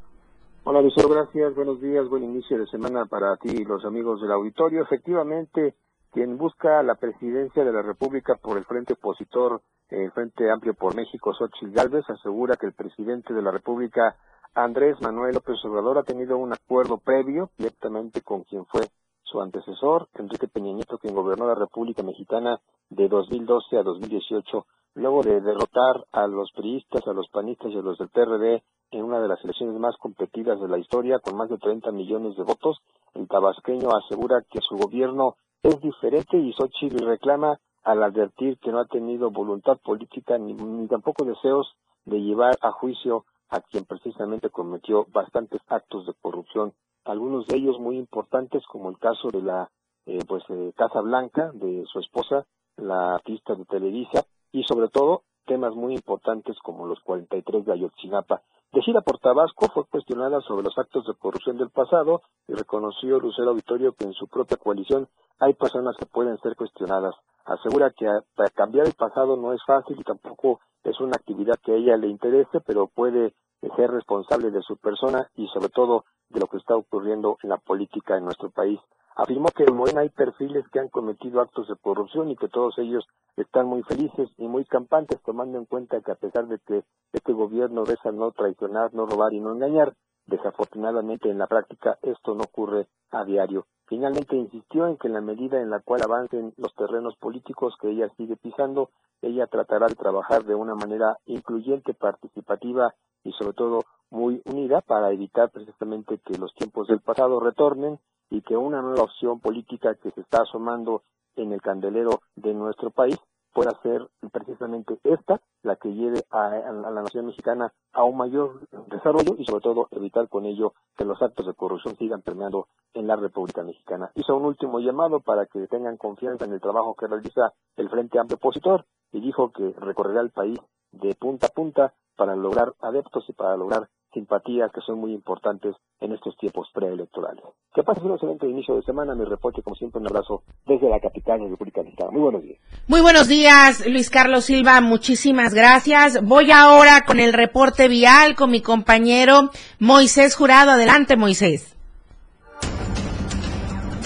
Hola, Lucero, gracias. Buenos días, buen inicio de semana para ti y los amigos del auditorio. Efectivamente, quien busca la presidencia de la República por el Frente Opositor, el Frente Amplio por México, Xochitl Galvez, asegura que el presidente de la República Andrés Manuel López Obrador ha tenido un acuerdo previo directamente con quien fue su antecesor, Enrique Peña Nieto, quien gobernó la República Mexicana de 2012 a 2018, luego de derrotar a los priistas, a los panistas y a los del PRD en una de las elecciones más competidas de la historia, con más de 30 millones de votos. El tabasqueño asegura que su gobierno es diferente y Xochitl reclama al advertir que no ha tenido voluntad política ni, ni tampoco deseos de llevar a juicio a quien precisamente cometió bastantes actos de corrupción, algunos de ellos muy importantes como el caso de la eh, pues eh, Casa Blanca de su esposa, la artista de Televisa y sobre todo temas muy importantes como los 43 de Ayotzinapa. De gira por Tabasco fue cuestionada sobre los actos de corrupción del pasado y reconoció Lucero Auditorio que en su propia coalición hay personas que pueden ser cuestionadas. Asegura que cambiar el pasado no es fácil y tampoco es una actividad que a ella le interese, pero puede ser responsable de su persona y sobre todo de lo que está está ocurriendo en la política en nuestro país. Afirmó que en Morena hay perfiles que han cometido actos de corrupción y que todos ellos están muy felices y muy campantes, tomando en cuenta que a pesar de que este gobierno reza no traicionar, no robar y no engañar, desafortunadamente en la práctica esto no ocurre a diario. Finalmente insistió en que en la medida en la cual avancen los terrenos políticos que ella sigue pisando, ella tratará de trabajar de una manera incluyente, participativa y sobre todo muy unida para evitar precisamente que los tiempos del pasado retornen y que una nueva opción política que se está asomando en el candelero de nuestro país pueda ser precisamente esta la que lleve a, la nación mexicana a un mayor desarrollo y sobre todo evitar con ello que los actos de corrupción sigan permeando en la República Mexicana. Hizo un último llamado para que tengan confianza en el trabajo que realiza el Frente Amplio Opositor y dijo que recorrerá el país de punta a punta para lograr adeptos y para lograr simpatía que son muy importantes en estos tiempos preelectorales. Que pases un excelente inicio de semana. Mi reporte, como siempre, un abrazo desde la capital de República Mexicana. Muy buenos días. Muy buenos días, Luis Carlos Silva. Muchísimas gracias. Voy ahora con el reporte vial con mi compañero Moisés Jurado. Adelante, Moisés.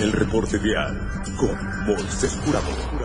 El reporte vial con Moisés Jurado.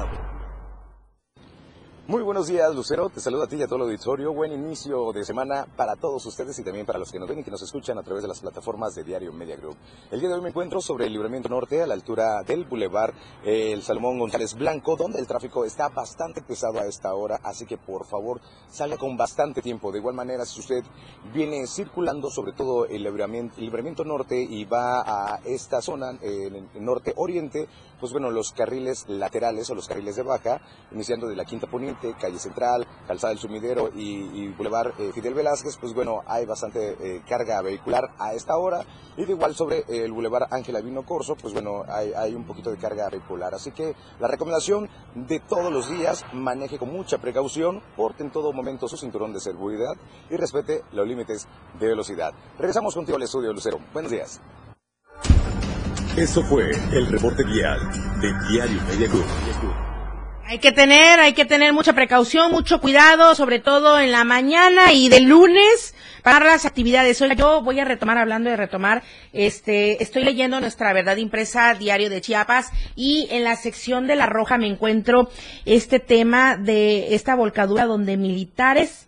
Muy buenos días, Lucero. Te saludo a ti y a todo el auditorio. Buen inicio de semana para todos ustedes y también para los que nos ven y que nos escuchan a través de las plataformas de Diario Media Group. El día de hoy me encuentro sobre el Libramiento Norte, a la altura del Boulevard El Salomón González Blanco, donde el tráfico está bastante pesado a esta hora, así que por favor salga con bastante tiempo. De igual manera, si usted viene circulando sobre todo el Libramiento, Norte y va a esta zona, el norte-oriente, pues bueno, los carriles laterales o los carriles de baja, iniciando de la Quinta Poniente, Calle Central, Calzada del Sumidero y, Boulevard eh, Fidel Velázquez, pues bueno, hay bastante eh, carga vehicular a esta hora. Y de igual sobre el Boulevard Ángela Vino Corso, pues bueno, hay un poquito de carga vehicular. Así que la recomendación de todos los días, maneje con mucha precaución, porte en todo momento su cinturón de seguridad y respete los límites de velocidad. Regresamos contigo al estudio, Lucero. Buenos días. Eso fue el reporte vial de Diario Media Group. Hay que tener, hay que tener mucha precaución, mucho cuidado, sobre todo en la mañana y de lunes para las actividades. Hoy yo voy a retomar, hablando de retomar, este, estoy leyendo nuestra verdad impresa diario de Chiapas y en la sección de La Roja me encuentro este tema de esta volcadura donde militares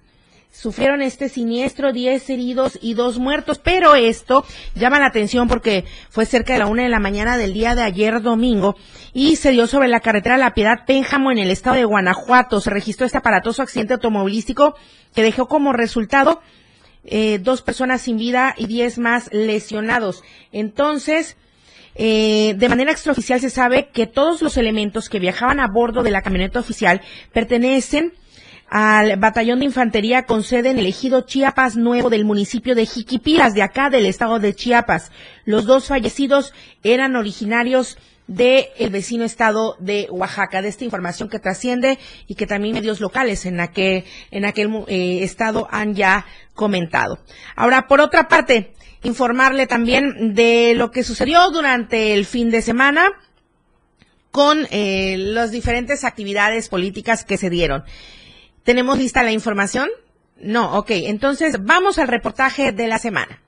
sufrieron este siniestro, 10 heridos y dos muertos, pero esto llama la atención porque fue cerca de la una de la mañana del día de ayer domingo y se dio sobre la carretera La Piedad Pénjamo en el estado de Guanajuato. Se registró este aparatoso accidente automovilístico que dejó como resultado eh, dos personas sin vida y diez más lesionados. Entonces, eh, de manera extraoficial se sabe que todos los elementos que viajaban a bordo de la camioneta oficial pertenecen al batallón de infantería con sede en el ejido Chiapas Nuevo del municipio de Jiquipilas, de acá del estado de Chiapas. Los dos fallecidos eran originarios del el vecino estado de Oaxaca. De esta información que trasciende y que también medios locales en aquel, en aquel eh, estado han ya comentado. Ahora, por otra parte, informarle también de lo que sucedió durante el fin de semana con eh, las diferentes actividades políticas que se dieron. ¿Tenemos lista la información? No, ok. Entonces, vamos al reportaje de la semana.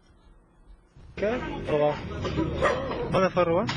¿Qué? ¿Dónde fue robar?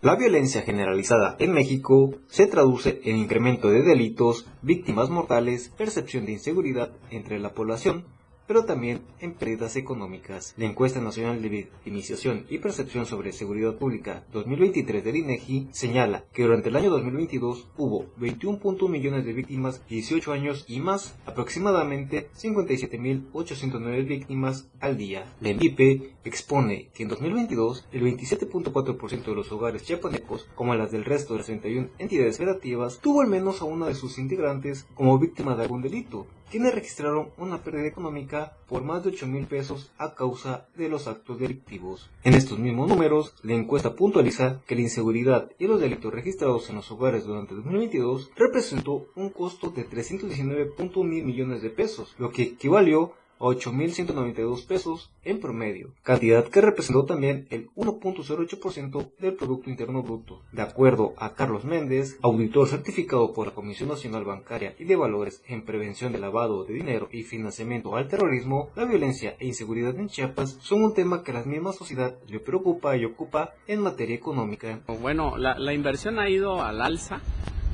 La violencia generalizada en México se traduce en incremento de delitos, víctimas mortales, percepción de inseguridad entre la población, pero también en pérdidas económicas. La encuesta nacional de victimización y percepción sobre seguridad pública 2023 del INEGI señala que durante el año 2022 hubo 21.1 millones de víctimas 18 años y más, aproximadamente 57.809 víctimas al día. La ENVIPE expone que en 2022 el 27.4% de los hogares chiapanecos, como las del resto de las 31 entidades federativas, tuvo al menos a una de sus integrantes como víctima de algún delito, quienes registraron una pérdida económica por más de 8 mil pesos a causa de los actos delictivos. En estos mismos números, la encuesta puntualiza que la inseguridad y los delitos registrados en los hogares durante 2022 representó un costo de 319.1 mil millones de pesos, lo que equivalió 8.192 pesos en promedio, cantidad que representó también el 1.08% del Producto Interno Bruto. De acuerdo a Carlos Méndez, auditor certificado por la Comisión Nacional Bancaria y de Valores en Prevención de Lavado de Dinero y Financiamiento al Terrorismo, la violencia e inseguridad en Chiapas son un tema que la misma sociedad le preocupa y ocupa en materia económica. Bueno, la, la inversión ha ido al alza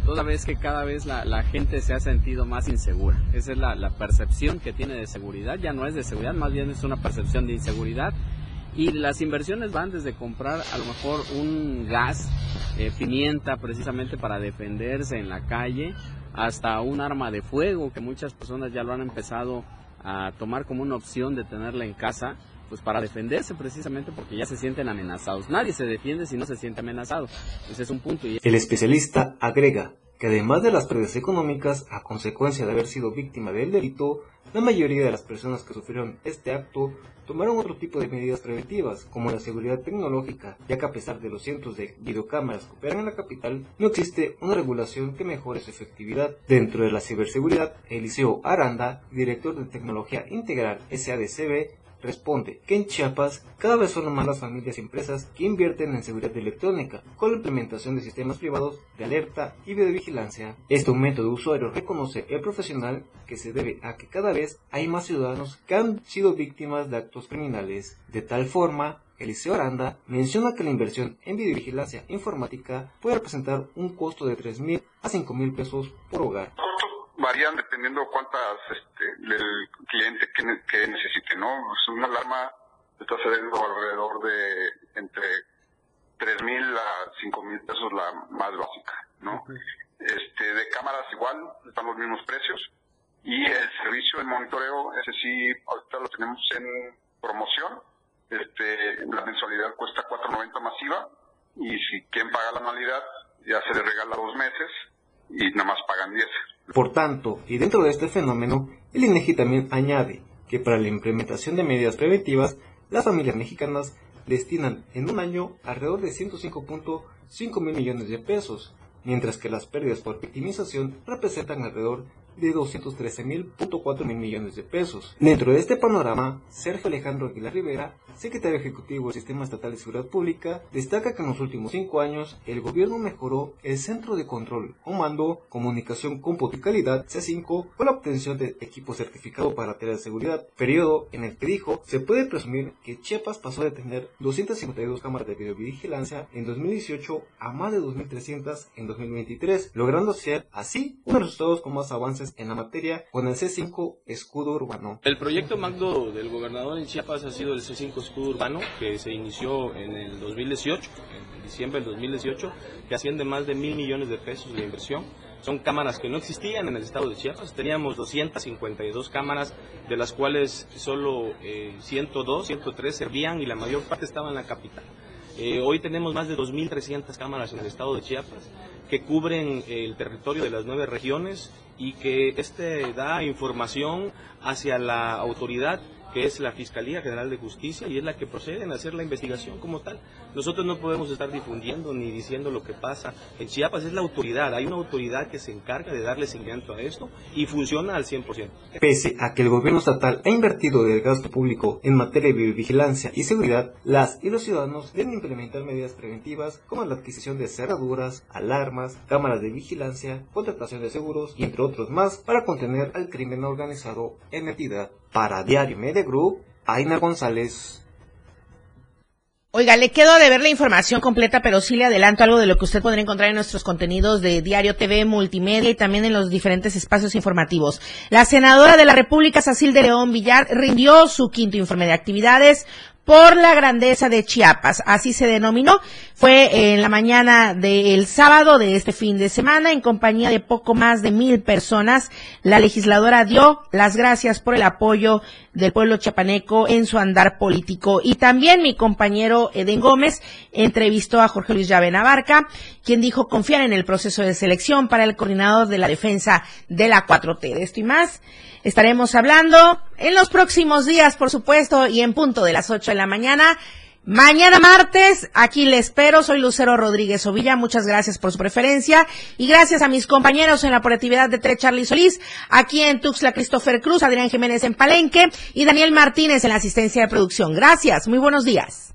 toda vez que cada vez la, gente se ha sentido más insegura. Esa es la, la, percepción que tiene de seguridad, ya no es de seguridad, más bien es una percepción de inseguridad. Y las inversiones van desde comprar a lo mejor un gas, eh, pimienta precisamente para defenderse en la calle, hasta un arma de fuego que muchas personas ya lo han empezado a tomar como una opción de tenerla en casa pues para defenderse precisamente porque ya se sienten amenazados. Nadie se defiende si no se siente amenazado. Ese es un punto. El especialista agrega que además de las pérdidas económicas a consecuencia de haber sido víctima del delito, la mayoría de las personas que sufrieron este acto tomaron otro tipo de medidas preventivas, como la seguridad tecnológica, ya que a pesar de los cientos de videocámaras que operan en la capital, no existe una regulación que mejore su efectividad. Dentro de la ciberseguridad, Eliseo Aranda, director de Tecnología Integral SADCB, responde que en Chiapas cada vez son más las familias y empresas que invierten en seguridad electrónica con la implementación de sistemas privados de alerta y videovigilancia. Este aumento de usuarios reconoce el profesional que se debe a que cada vez hay más ciudadanos que han sido víctimas de actos criminales. De tal forma, Eliseo Aranda menciona que la inversión en videovigilancia informática puede representar un costo de 3 mil a 5 mil pesos por hogar varían dependiendo cuántas este, el cliente que, que necesite, ¿no? Es una alarma está saliendo alrededor de entre tres mil a cinco mil pesos la más básica, ¿no? Este, de cámaras igual, están los mismos precios. Y el servicio de monitoreo, ese sí, ahorita lo tenemos en promoción. Este, la mensualidad cuesta 4.90 masiva y si quieren pagar la anualidad, ya se les regala dos meses y nada más pagan 10. Por tanto, y dentro de este fenómeno, el INEGI también añade que para la implementación de medidas preventivas, las familias mexicanas destinan en un año alrededor de 105.5 mil millones de pesos, mientras que las pérdidas por victimización representan alrededor de 213.4 mil millones de pesos. Dentro de este panorama, Sergio Alejandro Aguilar Rivera, secretario ejecutivo del Sistema Estatal de Seguridad Pública, destaca que en los últimos cinco años el gobierno mejoró el Centro de Control, Comando, Comunicación, Cómputo y Calidad, C5, con la obtención de equipo certificado para seguridad, periodo en el que dijo se puede presumir que Chiapas pasó de tener 252 cámaras de videovigilancia en 2018 a más de 2.300 en 2023, logrando ser así uno de los estados con más avances en la materia con el C5 Escudo Urbano. El proyecto Magdo del gobernador en Chiapas ha sido el C5 Escudo Urbano que se inició en el 2018, en diciembre del 2018, que asciende más de mil millones de pesos de inversión. Son cámaras que no existían en el estado de Chiapas. Teníamos 252 cámaras, de las cuales solo eh, 102, 103 servían y la mayor parte estaba en la capital. Eh, hoy tenemos más de 2.300 cámaras en el estado de Chiapas que cubren el territorio de las nueve regiones y que este da información hacia la autoridad que es la Fiscalía General de Justicia y es la que procede en hacer la investigación como tal. Nosotros no podemos estar difundiendo ni diciendo lo que pasa. En Chiapas es la autoridad, hay una autoridad que se encarga de darle seguimiento a esto y funciona al 100%. Pese a que el gobierno estatal ha invertido del gasto público en materia de vigilancia y seguridad, las y los ciudadanos deben implementar medidas preventivas como la adquisición de cerraduras, alarmas, cámaras de vigilancia, contratación de seguros y entre otros más para contener al crimen organizado en entidad. Para Diario Media Group, Aina González. Oiga, le quedo de ver la información completa, pero sí le adelanto algo de lo que usted podrá encontrar en nuestros contenidos de Diario TV, Multimedia y también en los diferentes espacios informativos. La senadora de la República, Sacil de León Villar, rindió su quinto informe de actividades por la grandeza de Chiapas, así se denominó. Fue en la mañana del sábado de este fin de semana, en compañía de poco más de mil personas. La legisladora dio las gracias por el apoyo del pueblo chiapaneco en su andar político. Y también mi compañero Eden Gómez entrevistó a Jorge Luis Llave Navarca, quien dijo confiar en el proceso de selección para el coordinador de la defensa de la 4T. De esto y más estaremos hablando en los próximos días, por supuesto, y en punto de las 8 de la mañana. Mañana martes, aquí le espero, soy Lucero Rodríguez Ovilla, muchas gracias por su preferencia y gracias a mis compañeros en la operatividad de Tres Charlie Solís, aquí en Tuxtla Christopher Cruz, Adrián Jiménez en Palenque y Daniel Martínez en la asistencia de producción. Gracias, muy buenos días.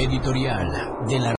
Editorial de la